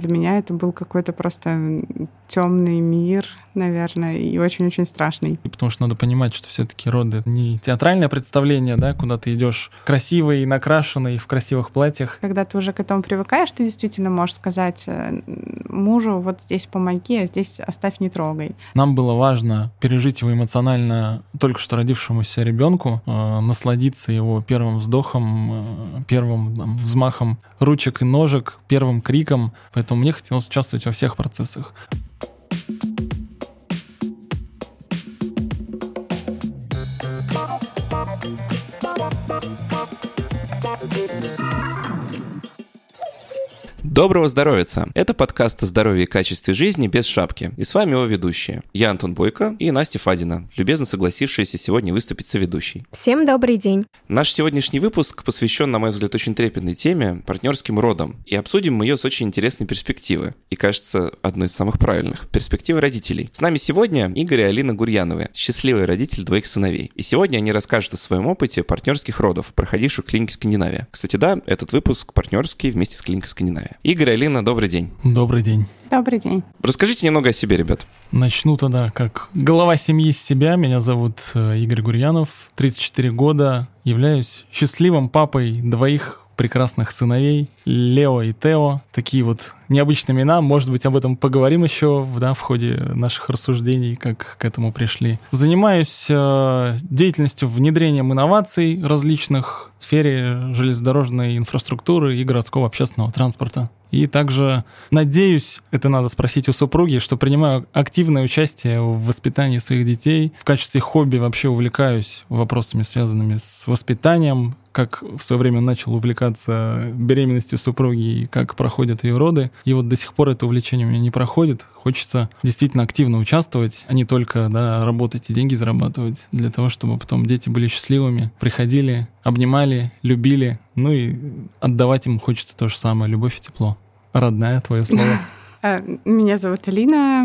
Для меня это был какой-то просто темный мир, наверное, и очень-очень страшный. Потому что надо понимать, что все-таки роды это не театральное представление, да, куда ты идешь красивый, накрашенный, в красивых платьях. Когда ты уже к этому привыкаешь, ты действительно можешь сказать э, мужу, вот здесь помоги, а здесь оставь, не трогай. Нам было важно пережить его эмоционально только что родившемуся ребенку, э, насладиться его первым вздохом, э, первым там, взмахом ручек и ножек, первым криком. Поэтому мне хотелось участвовать во всех процессах. Thank you. Доброго здоровья! Это подкаст о здоровье и качестве жизни без шапки. И с вами его ведущие. Я Антон Бойко и Настя Фадина, любезно согласившаяся сегодня выступить соведущей. Всем добрый день! Наш сегодняшний выпуск посвящен, на мой взгляд, очень трепетной теме – партнерским родам. И обсудим мы ее с очень интересной перспективы. И, кажется, одной из самых правильных – перспективы родителей. С нами сегодня Игорь и Алина Гурьяновы, счастливые родители двоих сыновей. И сегодня они расскажут о своем опыте партнерских родов, проходивших в клинике Скандинавия. Кстати, да, этот выпуск партнерский вместе с клиникой Скандинавия. Игорь, Алина, добрый день. Добрый день. Добрый день. Расскажите немного о себе, ребят. Начну тогда как глава семьи с себя. Меня зовут э, Игорь Гурьянов, 34 года, являюсь счастливым папой двоих прекрасных сыновей Лео и Тео. Такие вот необычные имена. Может быть, об этом поговорим еще да, в ходе наших рассуждений, как к этому пришли. Занимаюсь э, деятельностью внедрением инноваций различных в сфере железнодорожной инфраструктуры и городского общественного транспорта. И также надеюсь, это надо спросить у супруги, что принимаю активное участие в воспитании своих детей. В качестве хобби вообще увлекаюсь вопросами, связанными с воспитанием, как в свое время начал увлекаться беременностью супруги и как проходят ее роды. И вот до сих пор это увлечение у меня не проходит. Хочется действительно активно участвовать, а не только да, работать и деньги зарабатывать, для того, чтобы потом дети были счастливыми, приходили, обнимали, любили, ну и отдавать им хочется то же самое, любовь и тепло. Родная твое слово. Э, меня зовут Алина,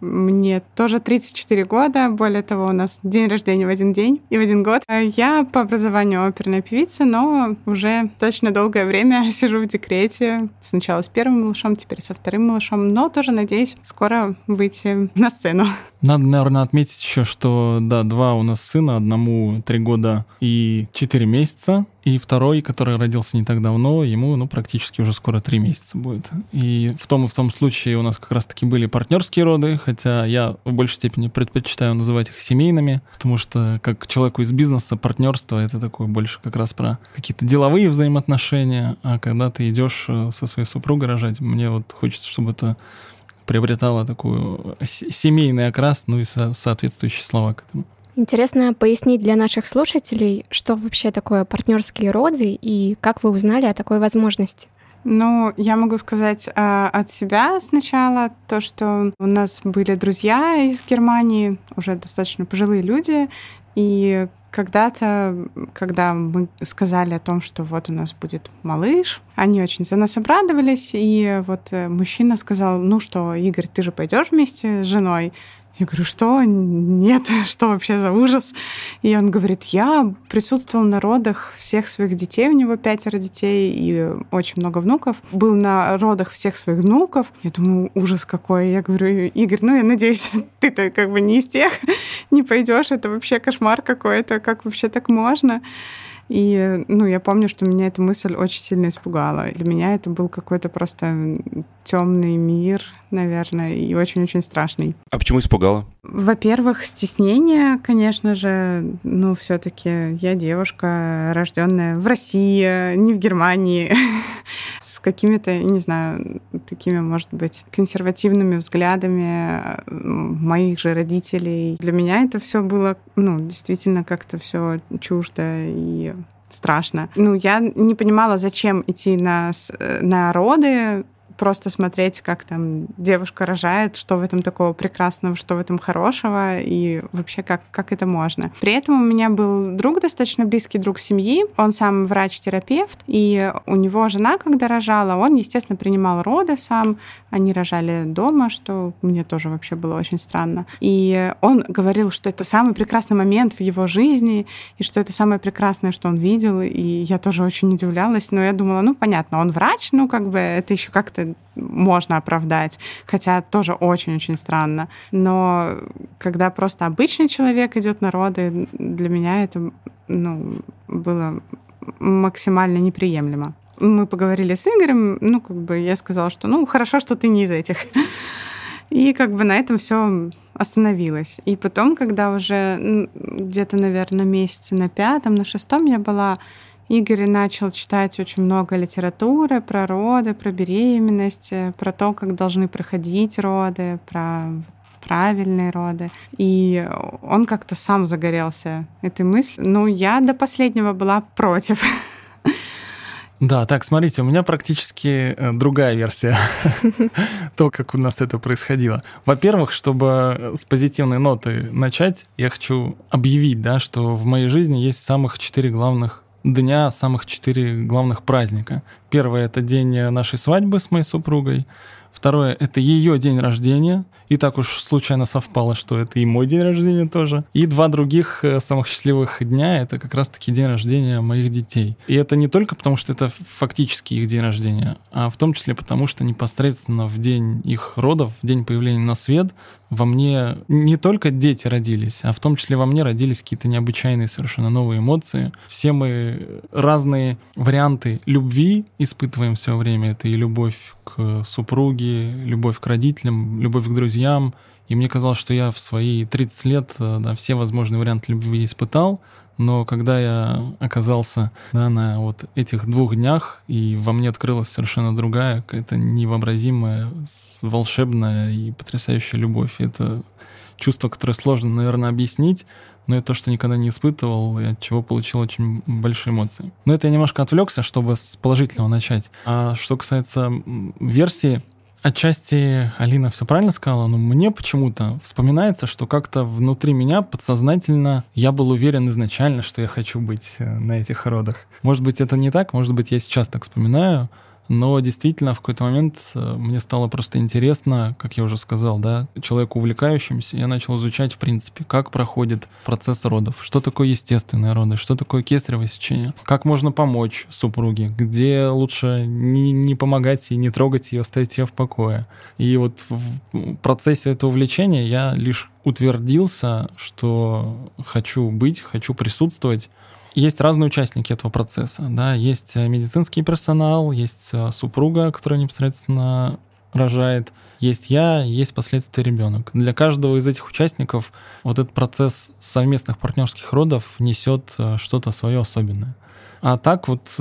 мне тоже 34 года, более того, у нас день рождения в один день и в один год. Э, я по образованию оперная певица, но уже достаточно долгое время сижу в декрете. Сначала с первым малышом, теперь со вторым малышом, но тоже надеюсь скоро выйти на сцену. Надо, наверное, отметить еще, что, да, два у нас сына, одному три года и четыре месяца, и второй, который родился не так давно, ему, ну, практически уже скоро три месяца будет. И в том и в том случае у нас как раз-таки были партнерские роды, хотя я в большей степени предпочитаю называть их семейными, потому что как человеку из бизнеса партнерство это такое больше как раз про какие-то деловые взаимоотношения, а когда ты идешь э, со своей супругой рожать, мне вот хочется, чтобы это приобретало такую семейный окрас, ну и со соответствующие слова к этому. Интересно пояснить для наших слушателей, что вообще такое партнерские роды и как вы узнали о такой возможности. Ну, я могу сказать э, от себя сначала то, что у нас были друзья из Германии, уже достаточно пожилые люди, и когда-то, когда мы сказали о том, что вот у нас будет малыш, они очень за нас обрадовались, и вот э, мужчина сказал, ну что, Игорь, ты же пойдешь вместе с женой? Я говорю, что? Нет, что вообще за ужас? И он говорит, я присутствовал на родах всех своих детей, у него пятеро детей и очень много внуков. Был на родах всех своих внуков. Я думаю, ужас какой. Я говорю, Игорь, ну я надеюсь, ты-то как бы не из тех, не пойдешь, это вообще кошмар какой-то, как вообще так можно? И, ну, я помню, что меня эта мысль очень сильно испугала. Для меня это был какой-то просто темный мир, наверное, и очень-очень страшный. А почему испугала? Во-первых, стеснение, конечно же. Ну, все-таки я девушка, рожденная в России, не в Германии, какими-то, не знаю, такими, может быть, консервативными взглядами моих же родителей. Для меня это все было, ну, действительно как-то все чуждо и страшно. Ну, я не понимала, зачем идти на, на роды, просто смотреть, как там девушка рожает, что в этом такого прекрасного, что в этом хорошего, и вообще как, как это можно. При этом у меня был друг, достаточно близкий друг семьи, он сам врач-терапевт, и у него жена, когда рожала, он, естественно, принимал роды сам, они рожали дома, что мне тоже вообще было очень странно. И он говорил, что это самый прекрасный момент в его жизни, и что это самое прекрасное, что он видел, и я тоже очень удивлялась, но я думала, ну, понятно, он врач, ну, как бы это еще как-то можно оправдать, хотя тоже очень-очень странно. Но когда просто обычный человек идет на роды, для меня это ну, было максимально неприемлемо. Мы поговорили с Игорем, ну, как бы я сказала, что ну, хорошо, что ты не из этих. И как бы на этом все остановилось. И потом, когда уже где-то, наверное, месяце на пятом, на шестом я была, Игорь начал читать очень много литературы про роды, про беременность, про то, как должны проходить роды, про правильные роды. И он как-то сам загорелся этой мыслью. Ну, я до последнего была против. Да, так, смотрите, у меня практически э, другая версия то, как у нас это происходило. Во-первых, чтобы с позитивной ноты начать, я хочу объявить, да, что в моей жизни есть самых четыре главных дня, самых четыре главных праздника. Первое — это день нашей свадьбы с моей супругой. Второе — это ее день рождения. И так уж случайно совпало, что это и мой день рождения тоже. И два других э, самых счастливых дня — это как раз-таки день рождения моих детей. И это не только потому, что это фактически их день рождения, а в том числе потому, что непосредственно в день их родов, в день появления на свет, во мне не только дети родились, а в том числе во мне родились какие-то необычайные совершенно новые эмоции. Все мы разные варианты любви испытываем все время. Это и любовь к супруге, любовь к родителям, любовь к друзьям. И мне казалось, что я в свои 30 лет э, да, все возможные варианты любви испытал, но когда я оказался да, на вот этих двух днях, и во мне открылась совершенно другая, какая-то невообразимая, волшебная и потрясающая любовь. Это чувство, которое сложно, наверное, объяснить, но это то, что никогда не испытывал, и от чего получил очень большие эмоции. Но это я немножко отвлекся, чтобы с положительного начать. А что касается версии, Отчасти Алина все правильно сказала, но мне почему-то вспоминается, что как-то внутри меня подсознательно я был уверен изначально, что я хочу быть э, на этих родах. Может быть, это не так, может быть, я сейчас так вспоминаю, но действительно в какой-то момент э, мне стало просто интересно, как я уже сказал, да, человеку увлекающимся, я начал изучать, в принципе, как проходит процесс родов, что такое естественные роды, что такое кесарево сечение, как можно помочь супруге, где лучше не, не помогать и не трогать ее, оставить ее в покое. И вот в процессе этого увлечения я лишь утвердился, что хочу быть, хочу присутствовать есть разные участники этого процесса. Да? Есть э, медицинский персонал, есть э, супруга, которая непосредственно рожает, есть я, есть последствия ребенок. Для каждого из этих участников вот этот процесс совместных партнерских родов несет э, что-то свое особенное. А так вот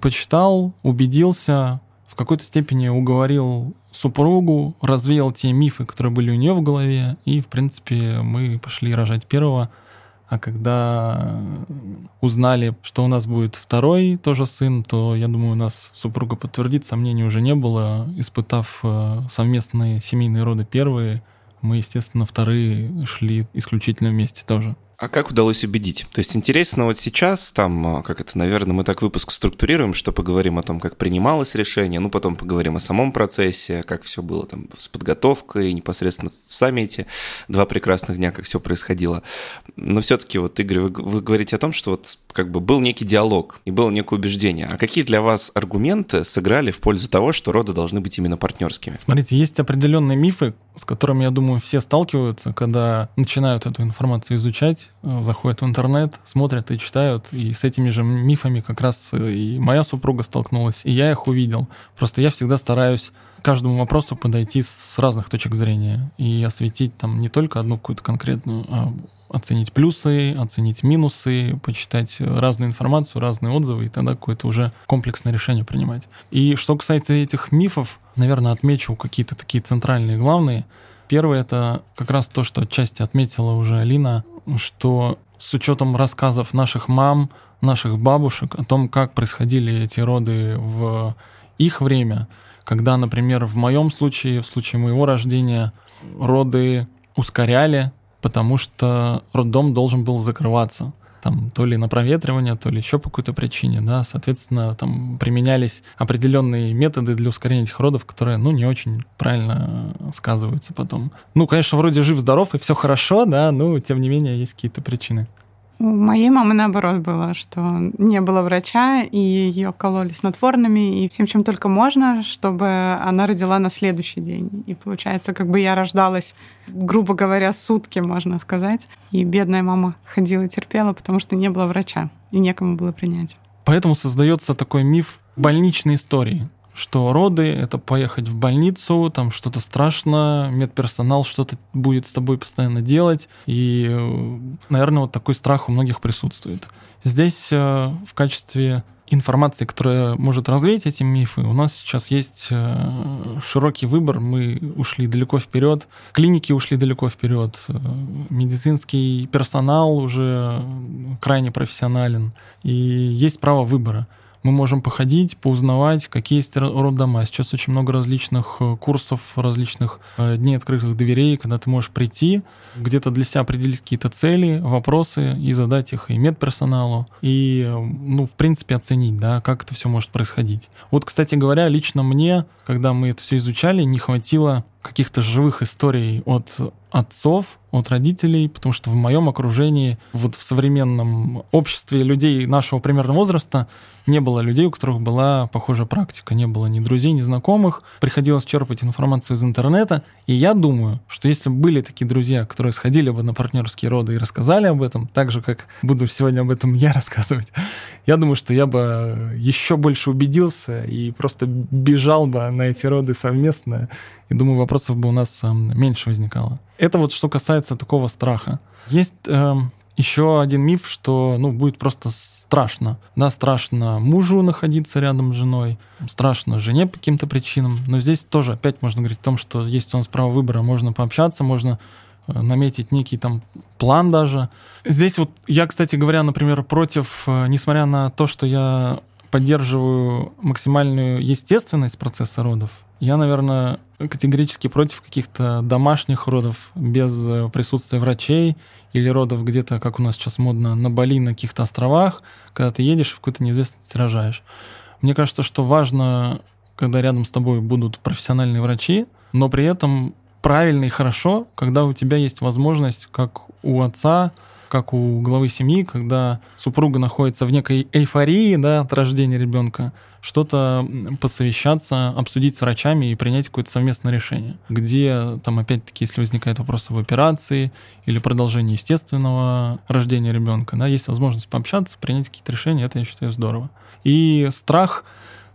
почитал, убедился, в какой-то степени уговорил супругу, развеял те мифы, которые были у нее в голове, и, в принципе, мы пошли рожать первого – а когда узнали, что у нас будет второй тоже сын, то, я думаю, у нас супруга подтвердит, сомнений уже не было. Испытав э, совместные семейные роды первые, мы, естественно, вторые шли исключительно вместе тоже. А как удалось убедить? То есть интересно вот сейчас, там, а, как это, наверное, мы так выпуск структурируем, что поговорим о том, как принималось решение, ну, потом поговорим о самом процессе, как все было там с подготовкой, непосредственно в саммите, два прекрасных дня, как все происходило. Но все-таки вот, Игорь, вы, вы говорите о том, что вот как бы был некий диалог и было некое убеждение. А какие для вас аргументы сыграли в пользу того, что роды должны быть именно партнерскими? Смотрите, есть определенные мифы, с которыми, я думаю, все сталкиваются, когда начинают эту информацию изучать, э, заходят в интернет, смотрят и читают, и с этими же мифами как раз и моя супруга столкнулась, и я их увидел. Просто я всегда стараюсь каждому вопросу подойти с разных точек зрения и осветить там не только одну какую-то конкретную, а оценить плюсы, оценить минусы, почитать разную информацию, разные отзывы, и тогда какое-то уже комплексное решение принимать. И что касается этих мифов, наверное, отмечу какие-то такие центральные, главные. Первое — это как раз то, что отчасти отметила уже Алина, что с учетом рассказов наших мам, наших бабушек о том, как происходили эти роды в их время, когда, например, в моем случае, в случае моего рождения, роды ускоряли, потому что роддом должен был закрываться. Там, то ли на проветривание, то ли еще по какой-то причине, да, соответственно, там применялись определенные методы для ускорения этих родов, которые, ну, не очень правильно сказываются потом. Ну, конечно, вроде жив-здоров и все хорошо, да, но, тем не менее, есть какие-то причины. У моей мамы наоборот было, что не было врача, и ее кололи снотворными и всем, чем только можно, чтобы она родила на следующий день. И получается, как бы я рождалась, грубо говоря, сутки, можно сказать. И бедная мама ходила терпела, потому что не было врача, и некому было принять. Поэтому создается такой миф больничной истории что роды — это поехать в больницу, там что-то страшно, медперсонал что-то будет с тобой постоянно делать, и, наверное, вот такой страх у многих присутствует. Здесь э, в качестве информации, которая может развеять эти мифы, у нас сейчас есть э, широкий выбор. Мы ушли далеко вперед, клиники ушли далеко вперед, э, медицинский персонал уже крайне профессионален, и есть право выбора мы можем походить, поузнавать, какие есть роддома. Сейчас очень много различных э, курсов, различных э, дней открытых дверей, когда ты можешь прийти, где-то для себя определить какие-то цели, вопросы и задать их и медперсоналу, и, э, ну, в принципе, оценить, да, как это все может происходить. Вот, кстати говоря, лично мне, когда мы это все изучали, не хватило каких-то живых историй от отцов, от родителей, потому что в моем окружении, вот в современном обществе людей нашего примерного возраста не было людей, у которых была похожая практика, не было ни друзей, ни знакомых, приходилось черпать информацию из интернета, и я думаю, что если бы были такие друзья, которые сходили бы на партнерские роды и рассказали об этом, так же, как буду сегодня об этом я рассказывать, я думаю, что я бы еще больше убедился и просто бежал бы на эти роды совместно, и думаю, вопросов бы у нас меньше возникало. Это вот что касается такого страха. Есть э, еще один миф, что ну, будет просто страшно. Да, страшно мужу находиться рядом с женой, страшно жене по каким-то причинам. Но здесь тоже опять можно говорить о том, что есть у нас право выбора, можно пообщаться, можно э, наметить некий там план даже. Здесь вот я, кстати говоря, например, против, э, несмотря на то, что я поддерживаю максимальную естественность процесса родов, я, наверное, категорически против каких-то домашних родов без э, присутствия врачей или родов где-то, как у нас сейчас модно, на Бали, на каких-то островах, когда ты едешь и в какую-то неизвестность рожаешь. Мне кажется, что важно, когда рядом с тобой будут профессиональные врачи, но при этом правильно и хорошо, когда у тебя есть возможность, как у отца, как у главы семьи, когда супруга находится в некой эйфории да, от рождения ребенка, что-то посовещаться, обсудить с врачами и принять какое-то совместное решение, где там опять-таки, если возникает вопрос об операции или продолжении естественного рождения ребенка, да, есть возможность пообщаться, принять какие-то решения, это я считаю здорово. И страх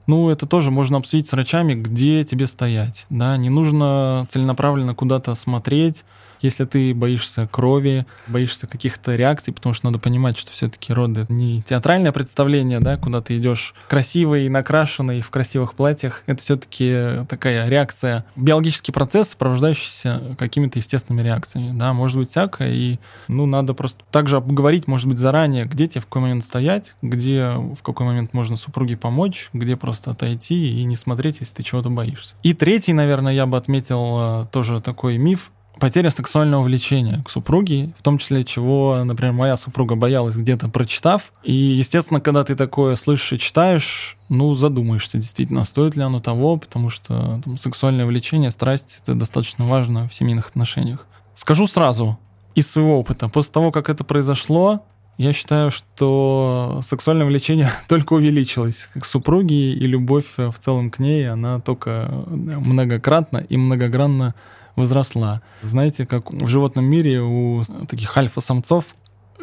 ну, это тоже можно обсудить с врачами, где тебе стоять. Да? Не нужно целенаправленно куда-то смотреть, если ты боишься крови, боишься каких-то реакций, потому что надо понимать, что все-таки роды это не театральное представление, да, куда ты идешь красивый, накрашенный в красивых платьях. Это все-таки такая реакция, биологический процесс, сопровождающийся какими-то естественными реакциями. Да, может быть всякое, и ну, надо просто также обговорить, может быть, заранее, где тебе в какой момент стоять, где в какой момент можно супруге помочь, где просто отойти и не смотреть, если ты чего-то боишься. И третий, наверное, я бы отметил э, тоже такой миф, потеря сексуального влечения к супруге, в том числе чего, например, моя супруга боялась где-то прочитав. И, естественно, когда ты такое слышишь и читаешь, ну, задумаешься, действительно, стоит ли оно того, потому что там, сексуальное влечение, страсть — это достаточно важно в семейных отношениях. Скажу сразу, из своего опыта, после того, как это произошло, я считаю, что сексуальное влечение только увеличилось к супруге, и любовь в целом к ней, она только многократно и многогранно возросла. Знаете, как в животном мире у таких альфа-самцов,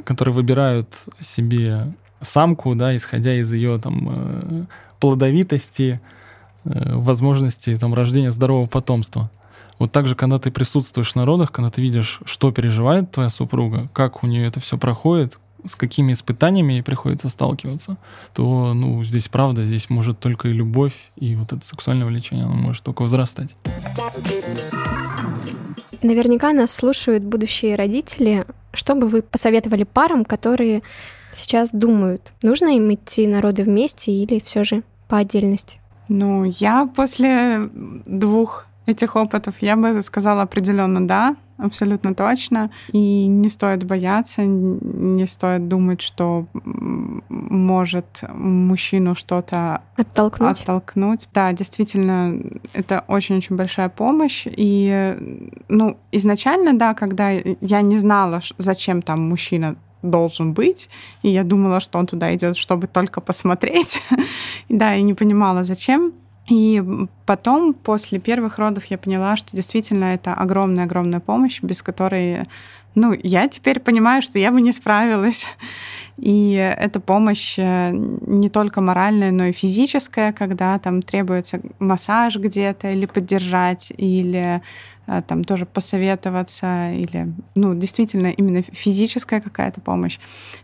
которые выбирают себе самку, да, исходя из ее там э, плодовитости, э, возможности там рождения здорового потомства. Вот так же, когда ты присутствуешь на родах, когда ты видишь, что переживает твоя супруга, как у нее это все проходит, с какими испытаниями ей приходится сталкиваться, то, ну, здесь правда, здесь может только и любовь, и вот это сексуальное влечение, оно может только возрастать. Наверняка нас слушают будущие родители. Что бы вы посоветовали парам, которые сейчас думают, нужно им идти на роды вместе или все же по отдельности? Ну, я после двух этих опытов я бы сказала определенно да, абсолютно точно. И не стоит бояться, не стоит думать, что может мужчину что-то оттолкнуть. оттолкнуть. Да, действительно, это очень-очень большая помощь. И, ну, изначально, да, когда я не знала, зачем там мужчина должен быть. И я думала, что он туда идет, чтобы только посмотреть. да, и не понимала, зачем. И потом, после первых родов, я поняла, что действительно это огромная-огромная помощь, без которой, ну, я теперь понимаю, что я бы не справилась. И эта помощь э, не только моральная, но и физическая, когда там требуется массаж где-то или поддержать, или э, там тоже посоветоваться, или, ну, действительно, именно физическая какая-то помощь,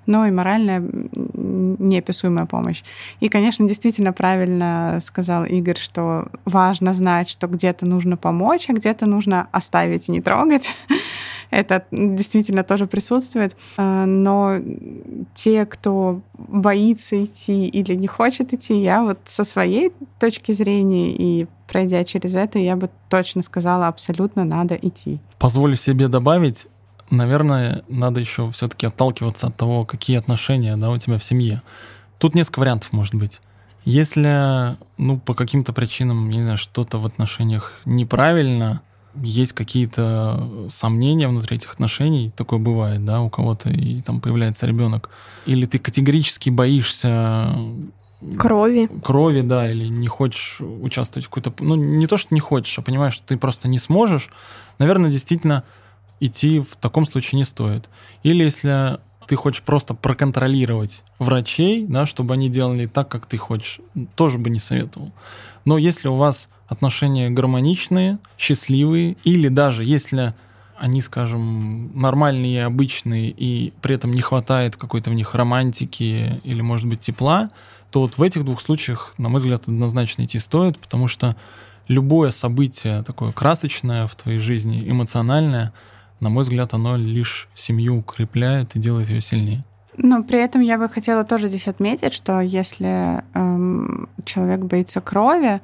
но и моральная неописуемая помощь. И, конечно, действительно правильно сказал Игорь, что важно знать, что где-то нужно помочь, а где-то нужно оставить и не трогать. Это действительно тоже присутствует. Э, но те, кто боится идти или не хочет идти, я вот со своей точки зрения и пройдя через это, я бы точно сказала, абсолютно надо идти. Позволю себе добавить, наверное, надо еще все-таки отталкиваться от того, какие отношения да, у тебя в семье. Тут несколько вариантов может быть. Если, ну, по каким-то причинам, не знаю, что-то в отношениях неправильно, есть какие-то сомнения внутри этих отношений, такое бывает, да, у кого-то, и там появляется ребенок, или ты категорически боишься крови. Крови, да, или не хочешь участвовать в какой-то... Ну, не то, что не хочешь, а понимаешь, что ты просто не сможешь, наверное, действительно идти в таком случае не стоит. Или если ты хочешь просто проконтролировать врачей, да, чтобы они делали так, как ты хочешь, тоже бы не советовал. Но если у вас отношения гармоничные, счастливые, или даже если они, скажем, нормальные и обычные, и при этом не хватает какой-то в них романтики или, может быть, тепла, то вот в этих двух случаях, на мой взгляд, однозначно идти стоит, потому что любое событие такое красочное в твоей жизни, эмоциональное, на мой взгляд, оно лишь семью укрепляет и делает ее сильнее. Но при этом я бы хотела тоже здесь отметить, что если эм, человек боится крови,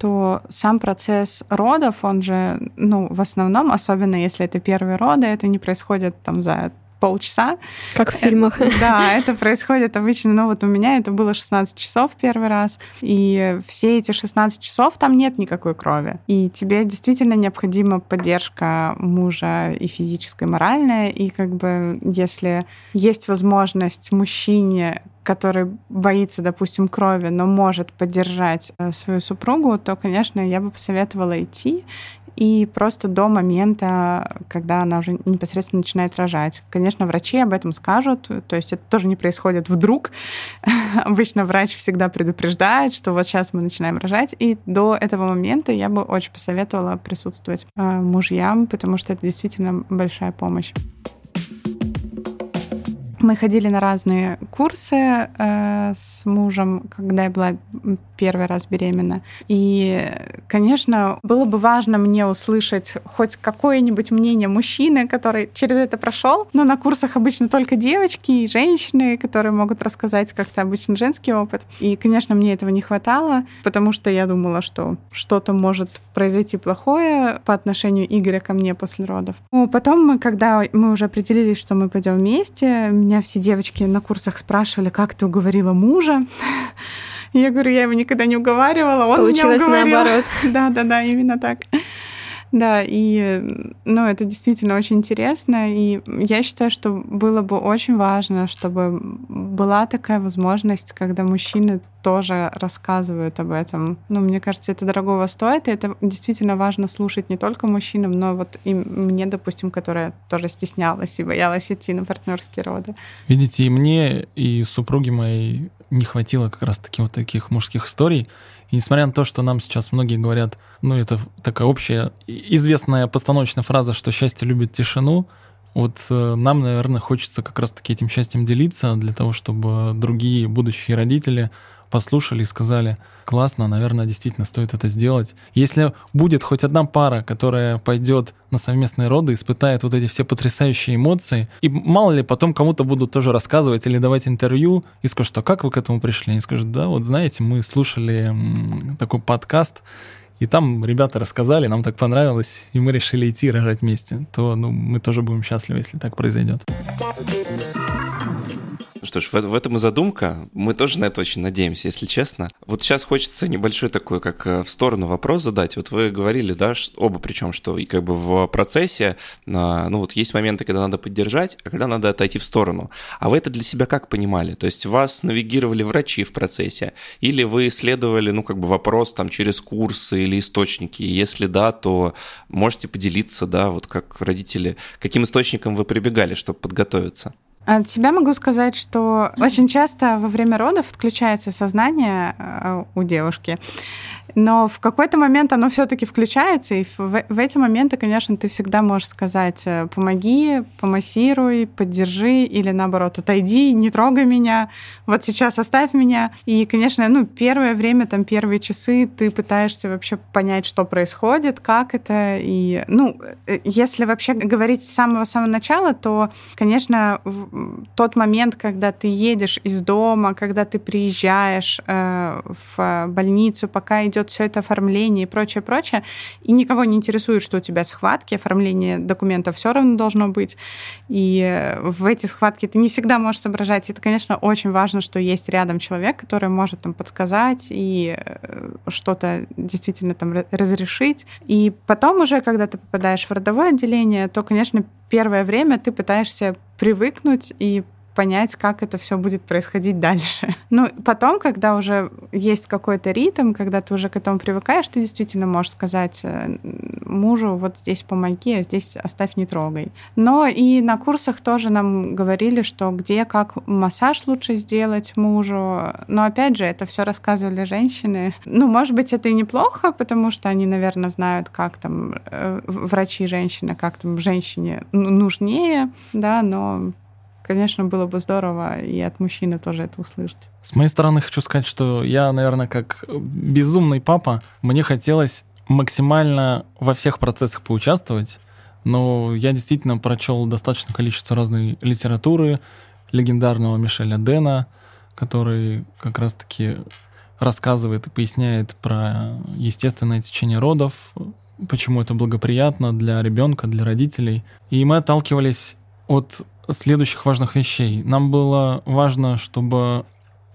то сам процесс родов, он же, ну, в основном, особенно если это первые роды, это не происходит там за полчаса. Как в фильмах. Да, это происходит обычно, ну вот у меня это было 16 часов первый раз, и все эти 16 часов там нет никакой крови. И тебе действительно необходима поддержка мужа и физическая, и моральная, и как бы если есть возможность мужчине который боится, допустим, крови, но может поддержать э, свою супругу, то, конечно, я бы посоветовала идти и просто до момента, когда она уже непосредственно начинает рожать. Конечно, врачи об этом скажут, то есть это тоже не происходит вдруг. Обычно врач всегда предупреждает, что вот сейчас мы начинаем рожать, и до этого момента я бы очень посоветовала присутствовать э, мужьям, потому что это действительно большая помощь. Мы ходили на разные курсы э, с мужем, когда я была первый раз беременна. И, конечно, было бы важно мне услышать хоть какое-нибудь мнение мужчины, который через это прошел. Но на курсах обычно только девочки и женщины, которые могут рассказать как-то обычно женский опыт. И, конечно, мне этого не хватало, потому что я думала, что что-то может произойти плохое по отношению Игоря ко мне после родов. Ну, потом, когда мы уже определились, что мы пойдем вместе, меня все девочки на курсах спрашивали, как ты уговорила мужа. Я говорю, я его никогда не уговаривала, он Получилось меня уговорил. наоборот. Да, да, да, именно так. Да, и ну, это действительно очень интересно. И я считаю, что было бы очень важно, чтобы была такая возможность, когда мужчины тоже рассказывают об этом. Ну, мне кажется, это дорогого стоит, и это действительно важно слушать не только мужчинам, но вот и мне, допустим, которая тоже стеснялась и боялась идти на партнерские роды. Видите, и мне, и супруге моей не хватило как раз-таки вот таких мужских историй. И несмотря на то, что нам сейчас многие говорят, ну, это такая общая известная постановочная фраза, что счастье любит тишину, вот э, нам, наверное, хочется как раз-таки этим счастьем делиться для того, чтобы другие будущие родители послушали и сказали, классно, наверное, действительно стоит это сделать. Если будет хоть одна пара, которая пойдет на совместные роды, испытает вот эти все потрясающие эмоции, и мало ли потом кому-то будут тоже рассказывать или давать интервью, и скажут, что как вы к этому пришли? Они скажут, да, вот знаете, мы слушали такой подкаст, и там ребята рассказали, нам так понравилось, и мы решили идти рожать вместе, то ну, мы тоже будем счастливы, если так произойдет. Что ж, в, в этом и задумка. Мы тоже на это очень надеемся, если честно. Вот сейчас хочется небольшой такой, как э, в сторону вопрос задать. Вот вы говорили, да, оба причем, что и как бы в процессе, а, ну вот есть моменты, когда надо поддержать, а когда надо отойти в сторону. А вы это для себя как понимали? То есть вас навигировали врачи в процессе? Или вы исследовали, ну как бы вопрос там через курсы или источники? Если да, то можете поделиться, да, вот как родители, каким источником вы прибегали, чтобы подготовиться? От себя могу сказать, что очень часто во время родов отключается сознание э, у девушки. Но в какой-то момент оно все-таки включается, и в, в эти моменты, конечно, ты всегда можешь сказать: э, помоги, помассируй, поддержи, или наоборот, отойди, не трогай меня, вот сейчас оставь меня. И, конечно, ну, первое время, там, первые часы ты пытаешься вообще понять, что происходит, как это. И, ну, э, если вообще говорить с самого-самого начала, то, конечно, тот момент, когда ты едешь из дома, когда ты приезжаешь э, в больницу, пока идет идет все это оформление и прочее, прочее, и никого не интересует, что у тебя схватки, оформление документов все равно должно быть. И в эти схватки ты не всегда можешь соображать. И это, конечно, очень важно, что есть рядом человек, который может там подсказать и э, что-то действительно там разрешить. И потом уже, когда ты попадаешь в родовое отделение, то, конечно, первое время ты пытаешься привыкнуть и понять, как это все будет происходить дальше. Ну, потом, когда уже есть какой-то ритм, когда ты уже к этому привыкаешь, ты действительно можешь сказать э, мужу, вот здесь помоги, а здесь оставь, не трогай. Но и на курсах тоже нам говорили, что где, как массаж лучше сделать мужу. Но опять же, это все рассказывали женщины. Ну, может быть, это и неплохо, потому что они, наверное, знают, как там э, врачи женщины, как там женщине нужнее, да, но конечно, было бы здорово и от мужчины тоже это услышать. С моей стороны хочу сказать, что я, наверное, как безумный папа, мне хотелось максимально во всех процессах поучаствовать, но я действительно прочел достаточное количество разной литературы, легендарного Мишеля Дэна, который как раз-таки рассказывает и поясняет про естественное течение родов, почему это благоприятно для ребенка, для родителей. И мы отталкивались от следующих важных вещей. Нам было важно, чтобы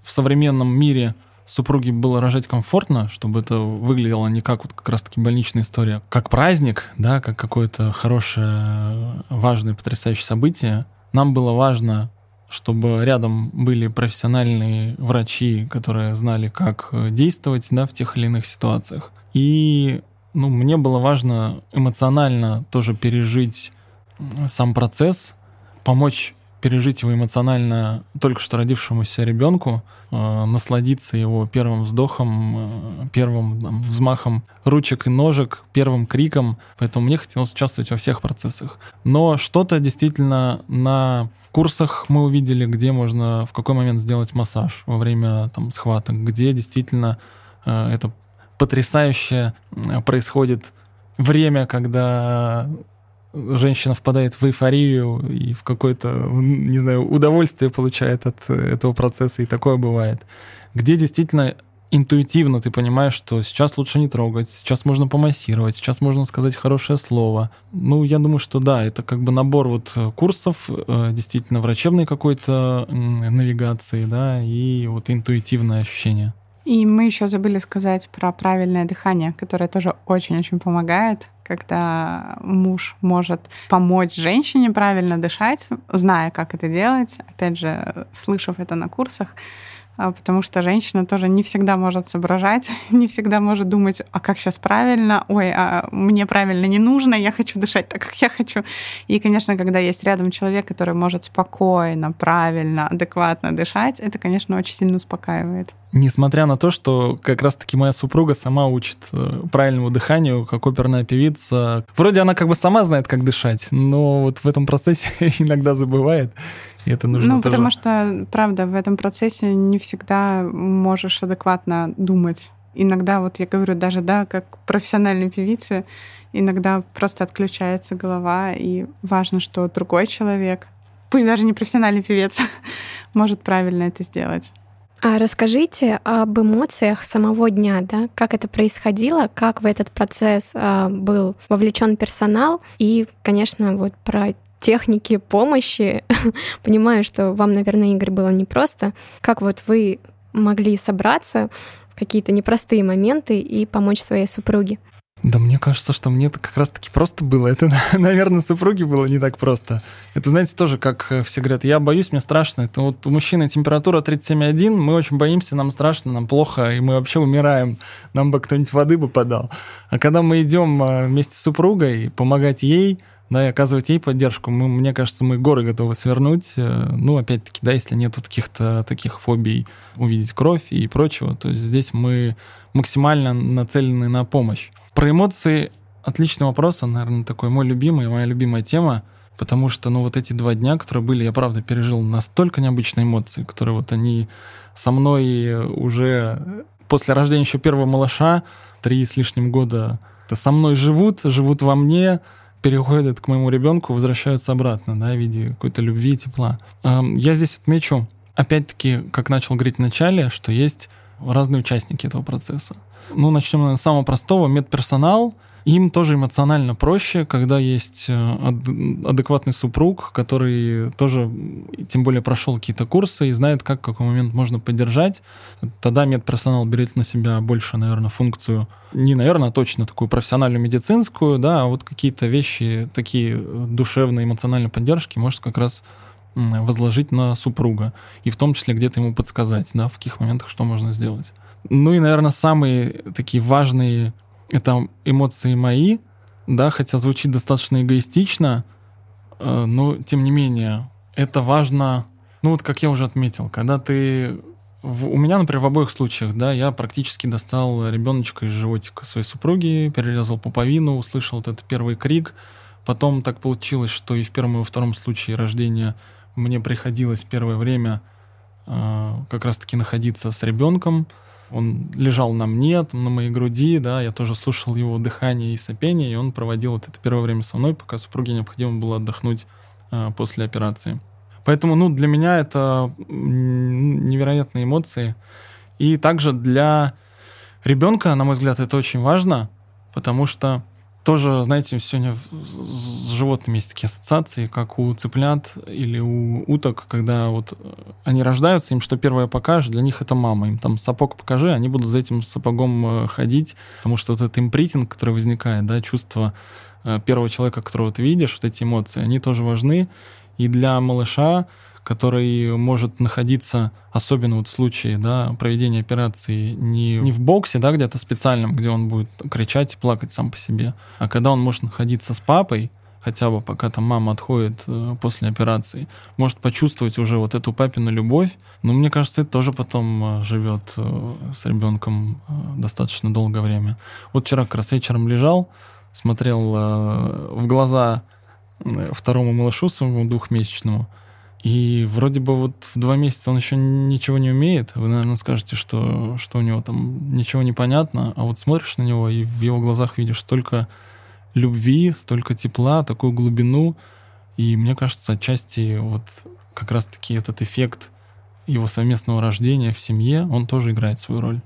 в современном мире супруге было рожать комфортно, чтобы это выглядело не как вот как раз-таки больничная история, как праздник, да, как какое-то хорошее, важное, потрясающее событие. Нам было важно, чтобы рядом были профессиональные врачи, которые знали, как действовать да, в тех или иных ситуациях. И ну, мне было важно эмоционально тоже пережить сам процесс, помочь пережить его эмоционально только что родившемуся ребенку, э, насладиться его первым вздохом, э, первым там, взмахом ручек и ножек, первым криком. Поэтому мне хотелось участвовать во всех процессах. Но что-то действительно на курсах мы увидели, где можно в какой момент сделать массаж во время там, схваток, где действительно э, это потрясающе э, происходит время, когда женщина впадает в эйфорию и в какое-то, не знаю, удовольствие получает от этого процесса, и такое бывает. Где действительно интуитивно ты понимаешь, что сейчас лучше не трогать, сейчас можно помассировать, сейчас можно сказать хорошее слово. Ну, я думаю, что да, это как бы набор вот курсов, э, действительно врачебной какой-то навигации, да, и вот интуитивное ощущение. И мы еще забыли сказать про правильное дыхание, которое тоже очень-очень помогает, когда муж может помочь женщине правильно дышать, зная, как это делать, опять же, слышав это на курсах. А, потому что женщина тоже не всегда может соображать, не всегда может думать, а как сейчас правильно, ой, а мне правильно не нужно, я хочу дышать так, как я хочу. И, конечно, когда есть рядом человек, который может спокойно, правильно, адекватно дышать, это, конечно, очень сильно успокаивает. Несмотря на то, что как раз-таки моя супруга сама учит э, правильному дыханию, как оперная певица. Вроде она как бы сама знает, как дышать, но вот в этом процессе иногда забывает. И это нужно Ну, тоже... потому что, правда, в этом процессе не всегда можешь адекватно думать. Иногда, вот я говорю, даже, да, как профессиональной певице, иногда просто отключается голова, и важно, что другой человек, пусть даже не профессиональный певец, может правильно это сделать. А расскажите об эмоциях самого дня, да, как это происходило, как в этот процесс а, был вовлечен персонал и, конечно, вот про техники помощи. Понимаю, что вам, наверное, Игорь, было непросто. Как вот вы могли собраться в какие-то непростые моменты и помочь своей супруге? Да мне кажется, что мне это как раз-таки просто было. Это, наверное, супруге было не так просто. Это, знаете, тоже, как э, все говорят, я боюсь, мне страшно. Это вот у мужчины температура 37,1, мы очень боимся, нам страшно, нам плохо, и мы вообще умираем. Нам бы кто-нибудь воды бы подал. А когда мы идем э, вместе с супругой помогать ей, да, и оказывать ей поддержку, мы, мне кажется, мы горы готовы свернуть. Э, ну, опять-таки, да, если нет каких-то таких фобий, увидеть кровь и прочего, то здесь мы максимально нацелены на помощь. Про эмоции отличный вопрос, он, наверное, такой мой любимый, моя любимая тема, потому что, ну, вот эти два дня, которые были, я, правда, пережил настолько необычные эмоции, которые вот они со мной уже после рождения еще первого малыша, три с лишним года, со мной живут, живут во мне, переходят к моему ребенку, возвращаются обратно, да, в виде какой-то любви и тепла. Я здесь отмечу, опять-таки, как начал говорить в начале, что есть разные участники этого процесса. Ну, начнем наверное, с самого простого. Медперсонал, им тоже эмоционально проще, когда есть э, адекватный супруг, который тоже, тем более, прошел какие-то курсы и знает, как в какой момент можно поддержать. Тогда медперсонал берет на себя больше, наверное, функцию, не, наверное, а точно такую профессиональную медицинскую, да, а вот какие-то вещи такие душевные, эмоциональной поддержки может как раз возложить на супруга. И в том числе где-то ему подсказать, да, в каких моментах что можно сделать. Ну и, наверное, самые такие важные это эмоции мои, да, хотя звучит достаточно эгоистично, э, но тем не менее это важно. Ну вот как я уже отметил, когда ты в, у меня, например, в обоих случаях, да, я практически достал ребеночка из животика своей супруги, перерезал пуповину, услышал вот этот первый крик. Потом так получилось, что и в первом, и во втором случае рождения мне приходилось первое время э, как раз-таки находиться с ребенком, он лежал на мне, там, на моей груди, да, я тоже слушал его дыхание и сопение, и он проводил вот это первое время со мной, пока супруге необходимо было отдохнуть э, после операции. Поэтому, ну, для меня это невероятные эмоции. И также для ребенка, на мой взгляд, это очень важно, потому что тоже, знаете, сегодня с животными есть такие ассоциации, как у цыплят или у уток, когда вот они рождаются, им что первое покажешь, для них это мама. Им там сапог покажи, они будут за этим сапогом э, ходить, потому что вот этот импритинг, который возникает, да, чувство э, первого человека, которого ты видишь, вот эти эмоции, они тоже важны. И для малыша который может находиться, особенно вот в случае да, проведения операции, не, не в боксе, да, где-то специальном, где он будет кричать и плакать сам по себе, а когда он может находиться с папой, хотя бы пока там мама отходит э, после операции, может почувствовать уже вот эту папину любовь. Но мне кажется, это тоже потом э, живет э, с ребенком достаточно долгое время. Вот вчера как раз вечером лежал, смотрел в глаза второму малышу своему двухмесячному, и вроде бы вот в два месяца он еще ничего не умеет. Вы, наверное, скажете, что, что у него там ничего не понятно, а вот смотришь на него и в его глазах видишь столько любви, столько тепла, такую глубину. И мне кажется, отчасти вот как раз-таки этот эффект его совместного рождения в семье, он тоже играет свою роль.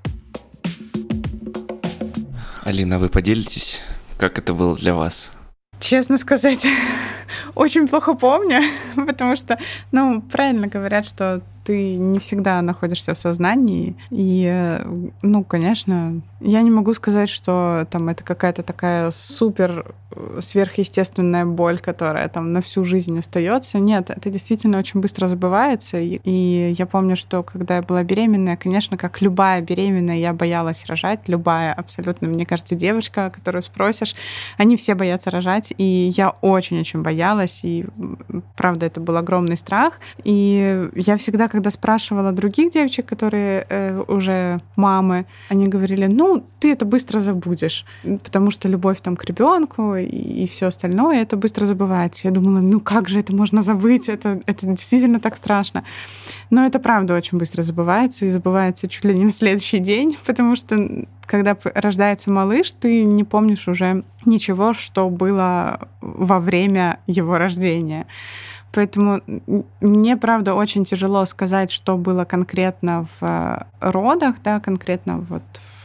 Алина, вы поделитесь, как это было для вас? Честно сказать, очень плохо помню, потому что, ну, правильно говорят, что ты не всегда находишься в сознании. И, ну, конечно, я не могу сказать, что там это какая-то такая супер э, сверхъестественная боль, которая там на всю жизнь остается. Нет, это действительно очень быстро забывается. И я помню, что когда я была беременная, конечно, как любая беременная, я боялась рожать. Любая абсолютно, мне кажется, девочка, которую спросишь, они все боятся рожать. И я очень-очень боялась. И, правда, это был огромный страх. И я всегда, когда спрашивала других девочек, которые э, уже мамы, они говорили, ну, ты это быстро забудешь, потому что любовь там к ребенку и, и все остальное, это быстро забывается. Я думала, ну как же это можно забыть? Это, это действительно так страшно. Но это правда очень быстро забывается, и забывается чуть ли не на следующий день, потому что когда рождается малыш, ты не помнишь уже ничего, что было во время его рождения. Поэтому мне, правда, очень тяжело сказать, что было конкретно в э, родах, да, конкретно вот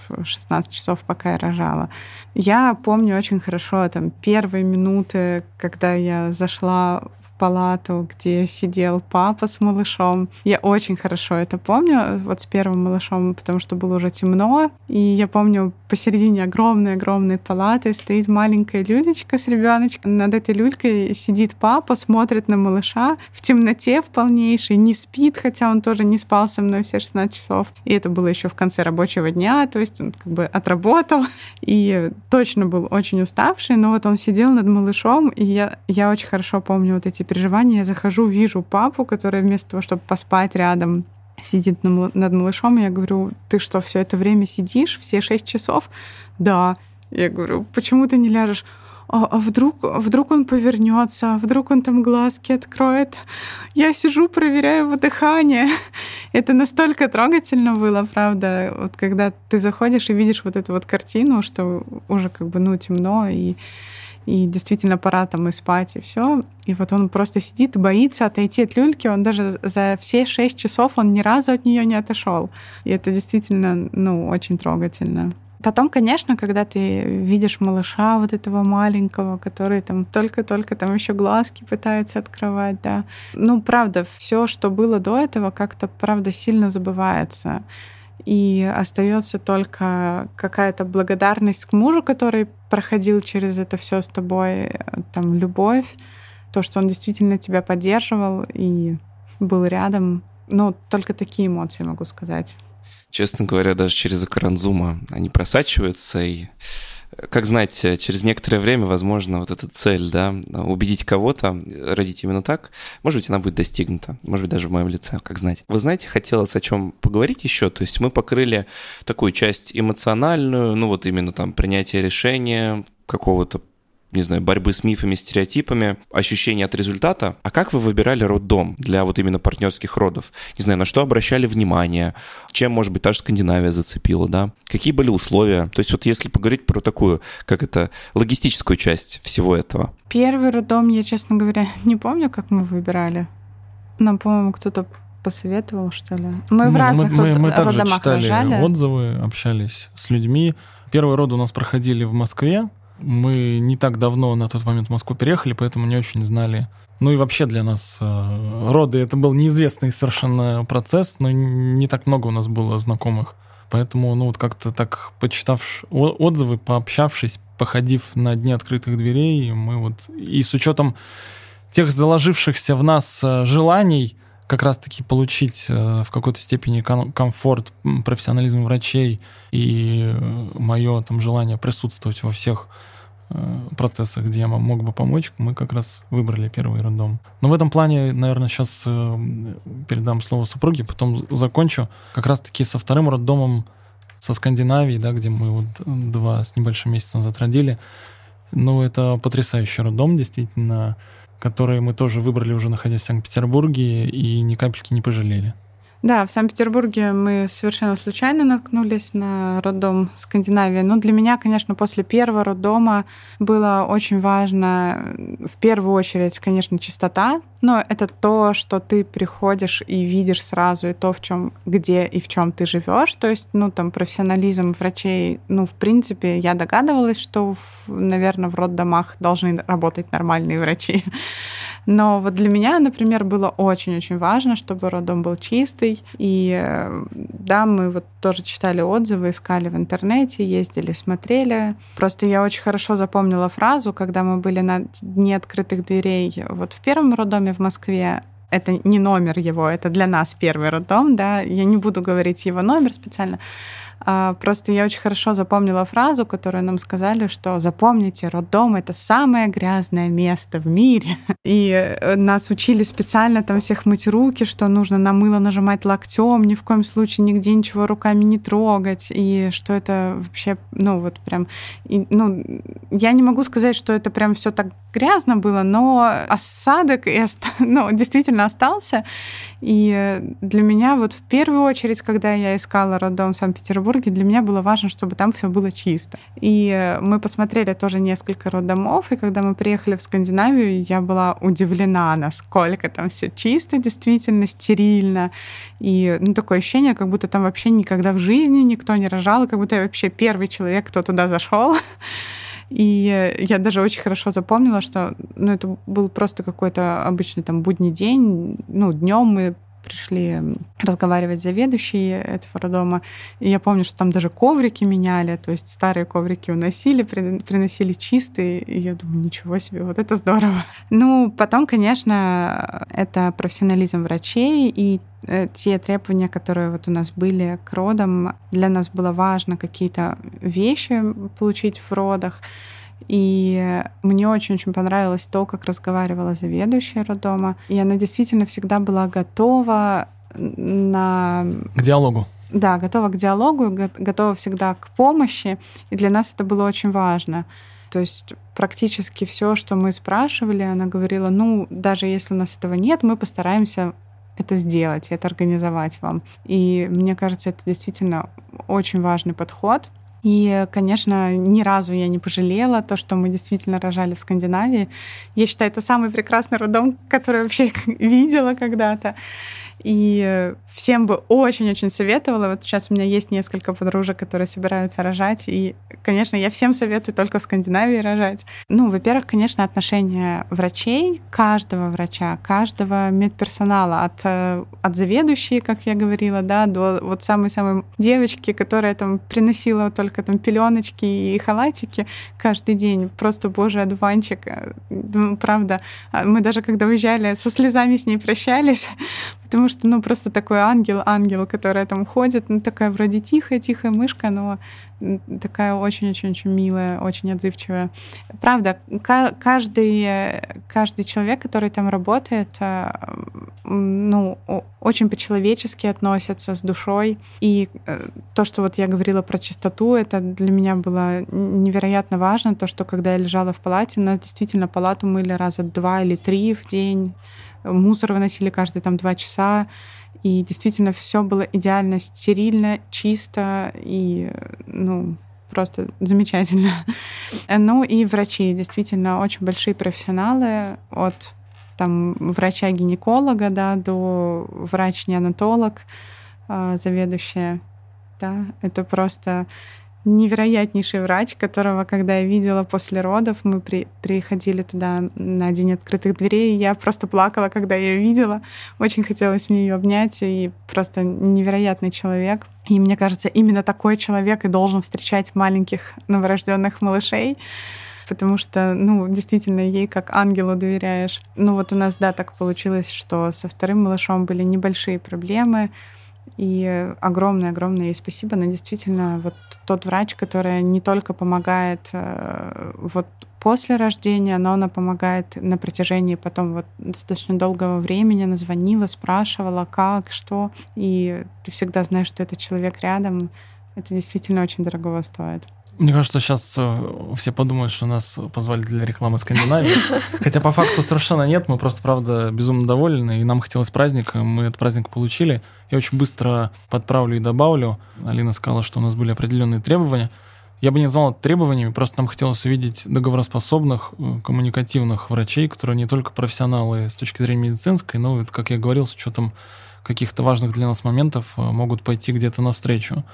в 16 часов, пока я рожала. Я помню очень хорошо там первые минуты, когда я зашла палату, где сидел папа с малышом. Я очень хорошо это помню, вот с первым малышом, потому что было уже темно. И я помню, посередине огромной-огромной палаты стоит маленькая люлечка с ребеночком. Над этой люлькой сидит папа, смотрит на малыша в темноте в полнейшей, не спит, хотя он тоже не спал со мной все 16 часов. И это было еще в конце рабочего дня, то есть он как бы отработал и точно был очень уставший, но вот он сидел над малышом, и я, я очень хорошо помню вот эти переживания. Я захожу, вижу папу, который вместо того, чтобы поспать рядом, сидит над малышом, и я говорю, ты что, все это время сидишь, все шесть часов? Да. Я говорю, почему ты не ляжешь? а, а вдруг, вдруг он повернется, а вдруг он там глазки откроет. Я сижу, проверяю его дыхание. Это настолько трогательно было, правда, вот когда ты заходишь и видишь вот эту вот картину, что уже как бы, ну, темно, и и действительно пора там и спать, и все. И вот он просто сидит и боится отойти от люльки. Он даже за все шесть часов он ни разу от нее не отошел. И это действительно, ну, очень трогательно. Потом, конечно, когда ты видишь малыша вот этого маленького, который там только-только там еще глазки пытается открывать, да. Ну, правда, все, что было до этого, как-то, правда, сильно забывается. И остается только какая-то благодарность к мужу, который проходил через это все с тобой, там, любовь, то, что он действительно тебя поддерживал и был рядом. Ну, только такие эмоции могу сказать честно говоря, даже через экран зума они просачиваются, и, как знать, через некоторое время, возможно, вот эта цель, да, убедить кого-то родить именно так, может быть, она будет достигнута, может быть, даже в моем лице, как знать. Вы знаете, хотелось о чем поговорить еще, то есть мы покрыли такую часть эмоциональную, ну вот именно там принятие решения, какого-то не знаю, борьбы с мифами, стереотипами, ощущение от результата. А как вы выбирали роддом для вот именно партнерских родов? Не знаю, на что обращали внимание, чем, может быть, та же Скандинавия зацепила, да? Какие были условия? То есть вот если поговорить про такую, как это, логистическую часть всего этого. Первый роддом, я, честно говоря, не помню, как мы выбирали. Нам, по-моему, кто-то посоветовал, что ли. Мы ну, в разных мы, мы, мы также читали рожали. отзывы, общались с людьми. Первые роды у нас проходили в Москве, мы не так давно на тот момент в Москву переехали, поэтому не очень знали. Ну и вообще для нас э, роды это был неизвестный совершенно процесс, но не так много у нас было знакомых. Поэтому, ну вот как-то так, почитав отзывы, пообщавшись, походив на дни открытых дверей, мы вот и с учетом тех заложившихся в нас э, желаний, как раз-таки получить э, в какой-то степени комфорт, профессионализм врачей и мое там желание присутствовать во всех процессах, где я мог бы помочь, мы как раз выбрали первый роддом. Но в этом плане, наверное, сейчас передам слово супруге, потом закончу. Как раз-таки со вторым роддомом со Скандинавии, да, где мы вот два с небольшим месяца назад родили. Ну, это потрясающий роддом, действительно которые мы тоже выбрали уже находясь в Санкт-Петербурге и ни капельки не пожалели. Да, в Санкт-Петербурге мы совершенно случайно наткнулись на роддом Скандинавии. Но для меня, конечно, после первого роддома было очень важно, в первую очередь, конечно, чистота. Но это то, что ты приходишь и видишь сразу, и то, в чем, где и в чем ты живешь. То есть, ну, там, профессионализм врачей, ну, в принципе, я догадывалась, что, наверное, в роддомах должны работать нормальные врачи. Но вот для меня, например, было очень-очень важно, чтобы роддом был чистый. И э, да, мы вот тоже читали отзывы, искали в интернете, ездили, смотрели. Просто я очень хорошо запомнила фразу, когда мы были на дне открытых дверей вот в первом роддоме в Москве, это не номер его, это для нас первый роддом, да, я не буду говорить его номер специально, просто я очень хорошо запомнила фразу, которую нам сказали, что запомните, роддом — это самое грязное место в мире. И э, нас учили специально там всех мыть руки, что нужно на мыло нажимать локтем, ни в коем случае нигде ничего руками не трогать, и что это вообще, ну вот прям, и, ну, я не могу сказать, что это прям все так грязно было, но осадок и оста... ну, действительно остался. И э, для меня вот в первую очередь, когда я искала роддом в Санкт-Петербурге, для меня было важно, чтобы там все было чисто. И э, мы посмотрели тоже несколько роддомов, и когда мы приехали в Скандинавию, я была удивлена, насколько там все чисто, действительно стерильно. И ну, такое ощущение, как будто там вообще никогда в жизни никто не рожал, как будто я вообще первый человек, кто туда зашел. И я даже очень хорошо запомнила, что ну, это был просто какой-то обычный там будний день. Ну, днем мы пришли разговаривать с заведующей этого роддома. И я помню, что там даже коврики меняли, то есть старые коврики уносили, приносили чистые. И я думаю, ничего себе, вот это здорово. Ну, потом, конечно, это профессионализм врачей и э, те требования, которые вот у нас были к родам, для нас было важно какие-то вещи получить в родах. И мне очень-очень понравилось то, как разговаривала заведующая роддома. И она действительно всегда была готова на... К диалогу. Да, готова к диалогу, готова всегда к помощи. И для нас это было очень важно. То есть практически все, что мы спрашивали, она говорила, ну, даже если у нас этого нет, мы постараемся это сделать, это организовать вам. И мне кажется, это действительно очень важный подход. И, конечно, ни разу я не пожалела то, что мы действительно рожали в Скандинавии. Я считаю, это самый прекрасный роддом, который вообще видела когда-то. И всем бы очень-очень советовала. Вот сейчас у меня есть несколько подружек, которые собираются рожать. И, конечно, я всем советую только в Скандинавии рожать. Ну, во-первых, конечно, отношение врачей, каждого врача, каждого медперсонала, от, э, от заведующей, как я говорила, да, до вот самой-самой девочки, которая там приносила только там пеленочки и халатики каждый день. Просто божий одуванчик. Ну, правда, а мы даже когда уезжали, со слезами с ней прощались, потому что, ну, просто такой ангел, ангел, которая там ходит, ну, такая вроде тихая-тихая мышка, но такая очень-очень-очень милая, очень отзывчивая. Правда, каждый, каждый человек, который там работает, э, ну, очень по-человечески относится с душой. И э, то, что вот я говорила про чистоту, это для меня было невероятно важно, то, что когда я лежала в палате, у нас действительно палату мыли раза два или три в день, мусор выносили каждые там два часа, и действительно все было идеально стерильно, чисто и, ну, просто замечательно. Ну и врачи, действительно, очень большие профессионалы. От там врача-гинеколога, да, до врач-неонатолог, а, заведующая, да, это просто невероятнейший врач, которого, когда я видела после родов, мы при, приходили туда на день открытых дверей, и я просто плакала, когда я ее видела. Очень хотелось мне ее обнять, и просто невероятный человек. И мне кажется, именно такой человек и должен встречать маленьких новорожденных малышей потому что, ну, действительно, ей как ангелу доверяешь. Ну, вот у нас, да, так получилось, что со вторым малышом были небольшие проблемы, и огромное-огромное ей спасибо. Она действительно вот тот врач, который не только помогает э, вот после рождения, но она помогает на протяжении потом вот достаточно долгого времени. Она звонила, спрашивала, как, что. И ты всегда знаешь, что этот человек рядом. Это действительно очень дорого стоит. Мне кажется, сейчас э, все подумают, что нас позвали для рекламы Скандинавии. Хотя по факту совершенно нет. Мы просто, правда, безумно довольны. И нам хотелось праздника. Мы этот праздник получили. Я очень быстро подправлю и добавлю. Алина сказала, что у нас были определенные требования. Я бы не назвал это требованиями, просто нам хотелось увидеть договороспособных, э, коммуникативных врачей, которые не только профессионалы с точки зрения медицинской, но, как я говорил, с учетом каких-то важных для нас моментов э, могут пойти где-то навстречу.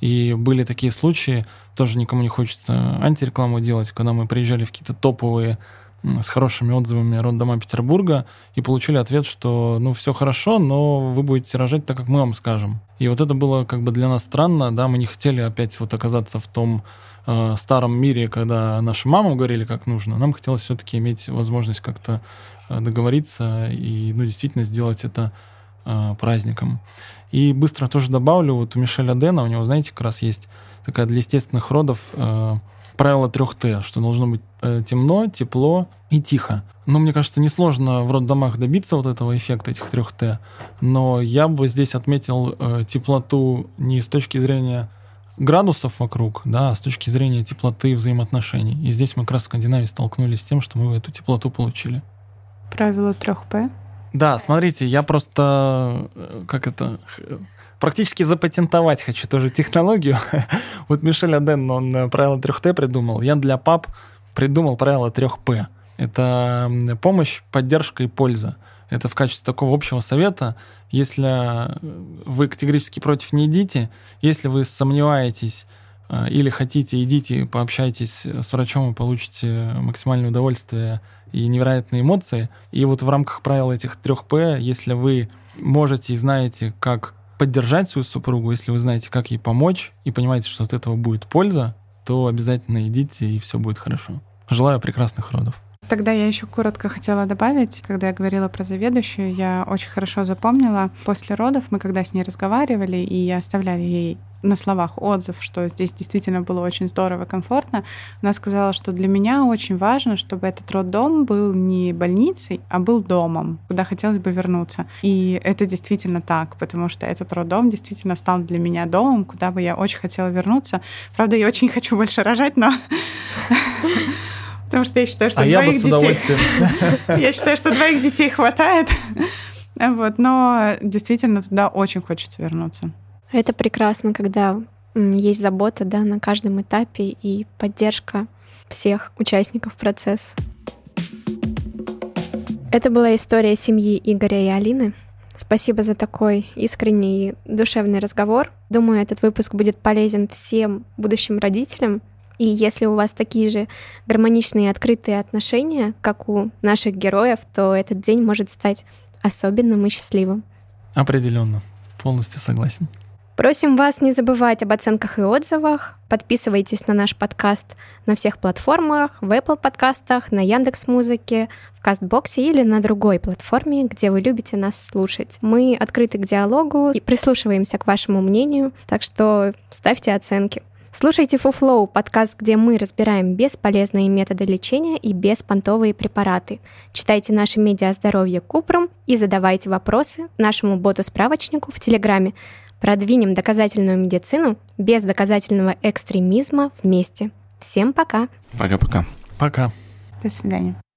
И были такие случаи, тоже никому не хочется антирекламу делать, когда мы приезжали в какие-то топовые с хорошими отзывами роддома Петербурга и получили ответ, что ну все хорошо, но вы будете рожать так, как мы вам скажем. И вот это было как бы для нас странно, да, мы не хотели опять вот оказаться в том э, старом мире, когда нашим мамам говорили, как нужно. Нам хотелось все-таки иметь возможность как-то э, договориться и, ну, действительно сделать это э, праздником. И быстро тоже добавлю, вот у Мишеля Дэна, у него, знаете, как раз есть такая для естественных родов э, правило трех Т, что должно быть э, темно, тепло и тихо. Ну, мне кажется, несложно в роддомах добиться вот этого эффекта этих трех Т, но я бы здесь отметил э, теплоту не с точки зрения градусов вокруг, да, а с точки зрения теплоты взаимоотношений. И здесь мы как раз в Скандинавии столкнулись с тем, что мы эту теплоту получили. Правило трех П. Да, смотрите, я просто, э, как это, практически запатентовать хочу тоже технологию. вот Мишель Оден, он э, правило 3Т придумал. Я для пап придумал правило 3П. Это помощь, поддержка и польза. Это в качестве такого общего совета. Если э, вы категорически против, не идите. Если вы сомневаетесь, или хотите, идите, пообщайтесь с врачом и получите максимальное удовольствие и невероятные эмоции. И вот в рамках правил этих трех П, если вы можете и знаете, как поддержать свою супругу, если вы знаете, как ей помочь, и понимаете, что от этого будет польза, то обязательно идите, и все будет хорошо. Желаю прекрасных родов. Тогда я еще коротко хотела добавить, когда я говорила про заведующую, я очень хорошо запомнила, после родов мы когда с ней разговаривали и оставляли ей на словах отзыв, что здесь действительно было очень здорово, комфортно, она сказала, что для меня очень важно, чтобы этот роддом был не больницей, а был домом, куда хотелось бы вернуться. И это действительно так, потому что этот роддом действительно стал для меня домом, куда бы я очень хотела вернуться. Правда, я очень хочу больше рожать, но Потому что я считаю, что а двоих детей... Я считаю, что двоих детей хватает. Вот, но действительно туда очень хочется вернуться. Это прекрасно, когда есть забота да, на каждом этапе и поддержка всех участников процесса. Это была история семьи Игоря и Алины. Спасибо за такой искренний душевный разговор. Думаю, этот выпуск будет полезен всем будущим родителям, и если у вас такие же гармоничные и открытые отношения, как у наших героев, то этот день может стать особенным и счастливым. Определенно. Полностью согласен. Просим вас не забывать об оценках и отзывах. Подписывайтесь на наш подкаст на всех платформах, в Apple подкастах, на Яндекс Музыке, в Кастбоксе или на другой платформе, где вы любите нас слушать. Мы открыты к диалогу и прислушиваемся к вашему мнению, так что ставьте оценки. Слушайте FuFlow, подкаст, где мы разбираем бесполезные методы лечения и беспонтовые препараты. Читайте наши медиа здоровье Купрум и задавайте вопросы нашему боту-справочнику в Телеграме. Продвинем доказательную медицину без доказательного экстремизма вместе. Всем пока. Пока-пока. Пока. До свидания.